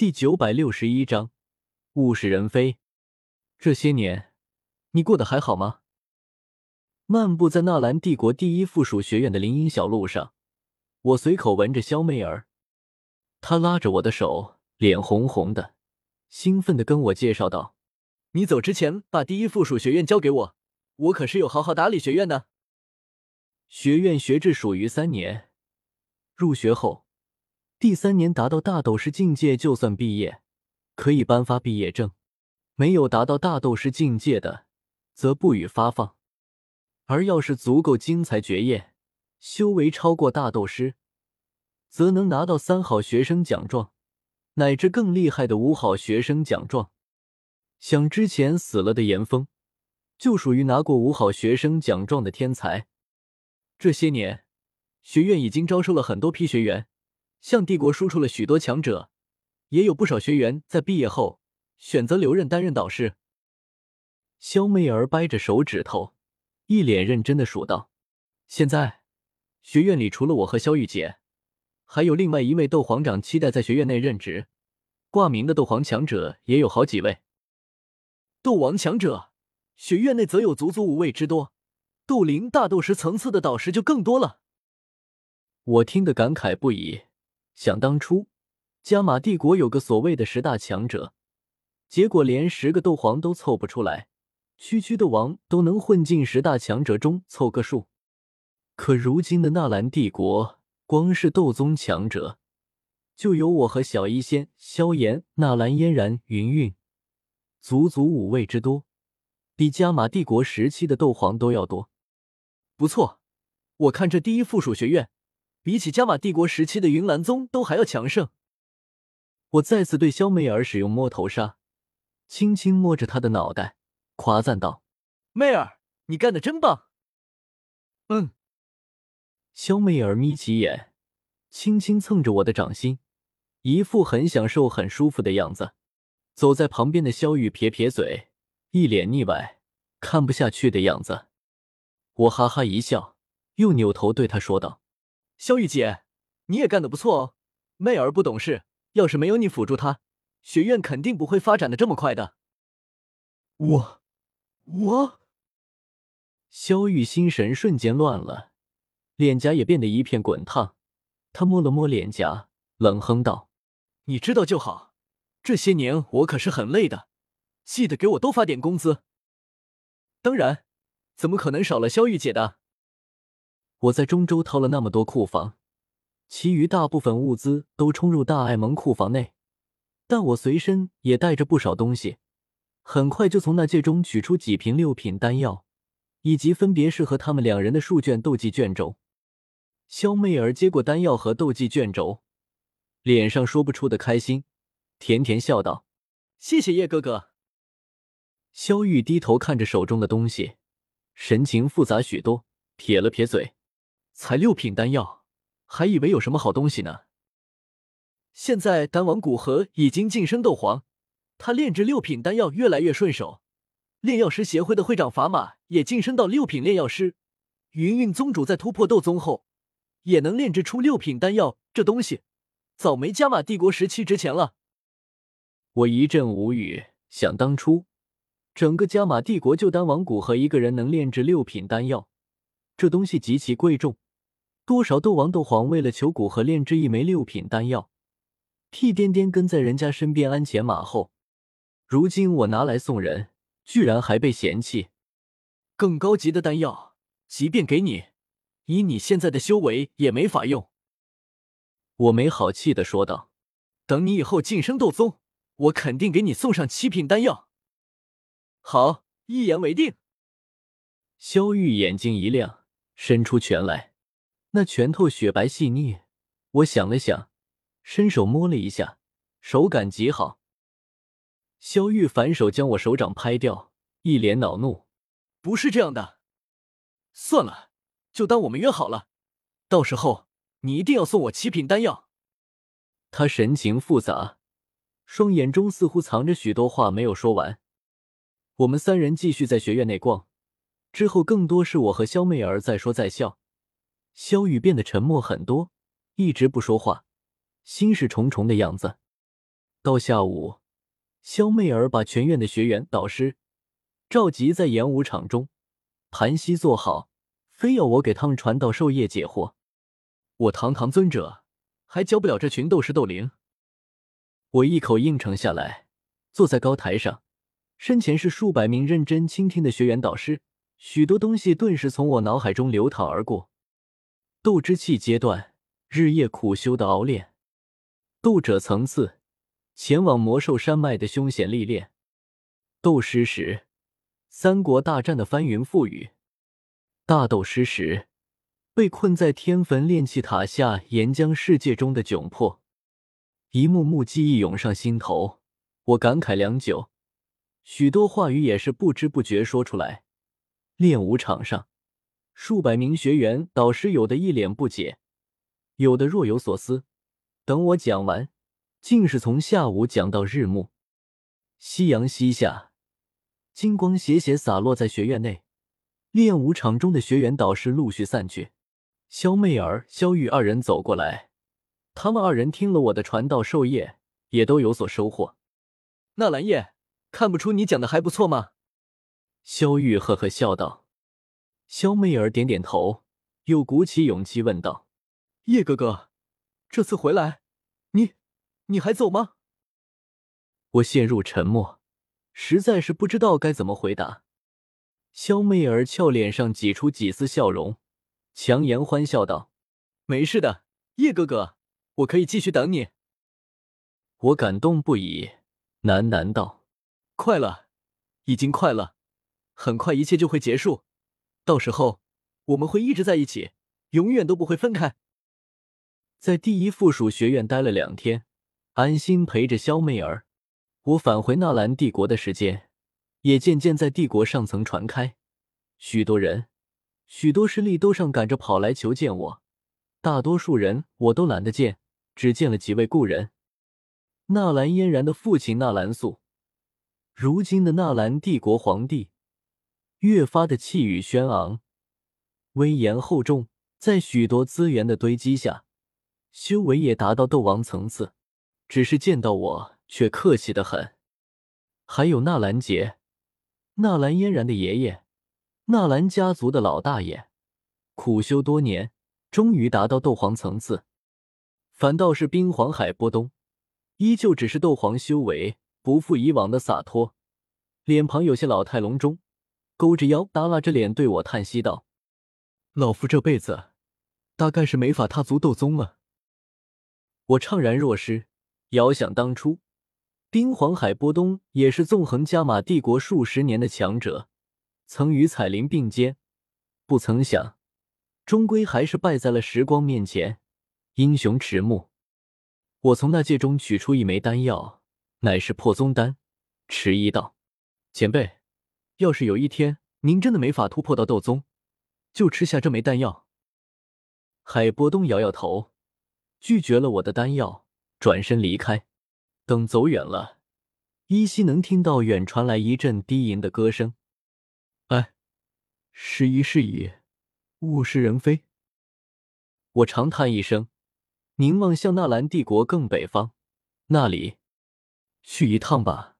第九百六十一章物是人非。这些年，你过得还好吗？漫步在纳兰帝国第一附属学院的林荫小路上，我随口闻着萧媚儿，她拉着我的手，脸红红的，兴奋的跟我介绍道：“你走之前把第一附属学院交给我，我可是有好好打理学院呢。学院学制属于三年，入学后。”第三年达到大斗师境界就算毕业，可以颁发毕业证；没有达到大斗师境界的，则不予发放。而要是足够精彩绝艳，修为超过大斗师，则能拿到三好学生奖状，乃至更厉害的五好学生奖状。想之前死了的严峰，就属于拿过五好学生奖状的天才。这些年，学院已经招收了很多批学员。向帝国输出了许多强者，也有不少学员在毕业后选择留任担任导师。肖媚儿掰着手指头，一脸认真的数道：“现在学院里除了我和肖玉姐，还有另外一位斗皇长期待在学院内任职，挂名的斗皇强者也有好几位。斗王强者，学院内则有足足五位之多，斗灵、大斗师层次的导师就更多了。”我听得感慨不已。想当初，加玛帝国有个所谓的十大强者，结果连十个斗皇都凑不出来，区区斗王都能混进十大强者中凑个数。可如今的纳兰帝国，光是斗宗强者，就有我和小医仙、萧炎、纳兰嫣然、云云，足足五位之多，比加玛帝国时期的斗皇都要多。不错，我看这第一附属学院。比起加玛帝国时期的云岚宗都还要强盛。我再次对萧媚儿使用摸头杀，轻轻摸着她的脑袋，夸赞道：“媚儿，你干的真棒。”嗯。萧媚儿眯起眼，轻轻蹭着我的掌心，一副很享受、很舒服的样子。走在旁边的萧玉撇撇嘴，一脸腻歪、看不下去的样子。我哈哈一笑，又扭头对他说道。萧玉姐，你也干得不错哦。媚儿不懂事，要是没有你辅助她，学院肯定不会发展的这么快的。我，我，萧玉心神瞬间乱了，脸颊也变得一片滚烫。他摸了摸脸颊，冷哼道：“你知道就好。这些年我可是很累的，记得给我多发点工资。当然，怎么可能少了萧玉姐的？”我在中州掏了那么多库房，其余大部分物资都冲入大爱盟库房内，但我随身也带着不少东西，很快就从那戒中取出几瓶六品丹药，以及分别是和他们两人的数卷斗技卷轴。萧媚儿接过丹药和斗技卷轴，脸上说不出的开心，甜甜笑道：“谢谢叶哥哥。”萧玉低头看着手中的东西，神情复杂许多，撇了撇嘴。才六品丹药，还以为有什么好东西呢。现在丹王古河已经晋升斗皇，他炼制六品丹药越来越顺手。炼药师协会的会长法玛也晋升到六品炼药师。云云宗主在突破斗宗后，也能炼制出六品丹药，这东西早没加玛帝国时期值钱了。我一阵无语，想当初，整个加玛帝国就丹王古河一个人能炼制六品丹药，这东西极其贵重。多少斗王、斗皇为了求古河炼制一枚六品丹药，屁颠颠跟在人家身边鞍前马后。如今我拿来送人，居然还被嫌弃。更高级的丹药，即便给你，以你现在的修为也没法用。我没好气的说道：“等你以后晋升斗宗，我肯定给你送上七品丹药。”好，一言为定。萧玉眼睛一亮，伸出拳来。那拳头雪白细腻，我想了想，伸手摸了一下，手感极好。萧玉反手将我手掌拍掉，一脸恼怒：“不是这样的，算了，就当我们约好了，到时候你一定要送我七品丹药。”他神情复杂，双眼中似乎藏着许多话没有说完。我们三人继续在学院内逛，之后更多是我和萧媚儿在说在笑。萧雨变得沉默很多，一直不说话，心事重重的样子。到下午，肖媚儿把全院的学员、导师召集在演武场中，盘膝坐好，非要我给他们传道授业解惑。我堂堂尊者，还教不了这群斗士斗灵。我一口应承下来，坐在高台上，身前是数百名认真倾听的学员、导师，许多东西顿时从我脑海中流淌而过。斗之气阶段，日夜苦修的熬练；斗者层次，前往魔兽山脉的凶险历练；斗师时，三国大战的翻云覆雨；大斗师时，被困在天坟炼气塔下岩浆世界中的窘迫。一幕幕记忆涌上心头，我感慨良久，许多话语也是不知不觉说出来。练武场上。数百名学员、导师，有的一脸不解，有的若有所思。等我讲完，竟是从下午讲到日暮。夕阳西下，金光斜斜洒落在学院内。练武场中的学员、导师陆续散去。萧媚儿、萧玉二人走过来，他们二人听了我的传道授业，也都有所收获。纳兰叶，看不出你讲的还不错吗？萧玉呵呵笑道。萧媚儿点点头，又鼓起勇气问道：“叶哥哥，这次回来，你你还走吗？”我陷入沉默，实在是不知道该怎么回答。萧媚儿俏脸上挤出几丝笑容，强颜欢笑道：“没事的，叶哥哥，我可以继续等你。”我感动不已，喃喃道：“快了，已经快了，很快一切就会结束。”到时候我们会一直在一起，永远都不会分开。在第一附属学院待了两天，安心陪着肖媚儿。我返回纳兰帝国的时间也渐渐在帝国上层传开，许多人、许多势力都上赶着跑来求见我。大多数人我都懒得见，只见了几位故人：纳兰嫣然的父亲纳兰素，如今的纳兰帝国皇帝。越发的气宇轩昂，威严厚重，在许多资源的堆积下，修为也达到斗王层次。只是见到我却客气的很。还有纳兰杰，纳兰嫣然的爷爷，纳兰家族的老大爷，苦修多年，终于达到斗皇层次。反倒是冰皇海波东，依旧只是斗皇修为，不复以往的洒脱，脸庞有些老态龙钟。勾着腰，耷拉着脸对我叹息道：“老夫这辈子大概是没法踏足斗宗了。”我怅然若失，遥想当初，冰皇海波东也是纵横加玛帝国数十年的强者，曾与彩铃并肩，不曾想，终归还是败在了时光面前，英雄迟暮。我从那戒中取出一枚丹药，乃是破宗丹，迟疑道：“前辈。”要是有一天您真的没法突破到斗宗，就吃下这枚丹药。海波东摇摇头，拒绝了我的丹药，转身离开。等走远了，依稀能听到远传来一阵低吟的歌声。哎，时移世易，物是人非。我长叹一声，凝望向纳兰帝国更北方，那里去一趟吧。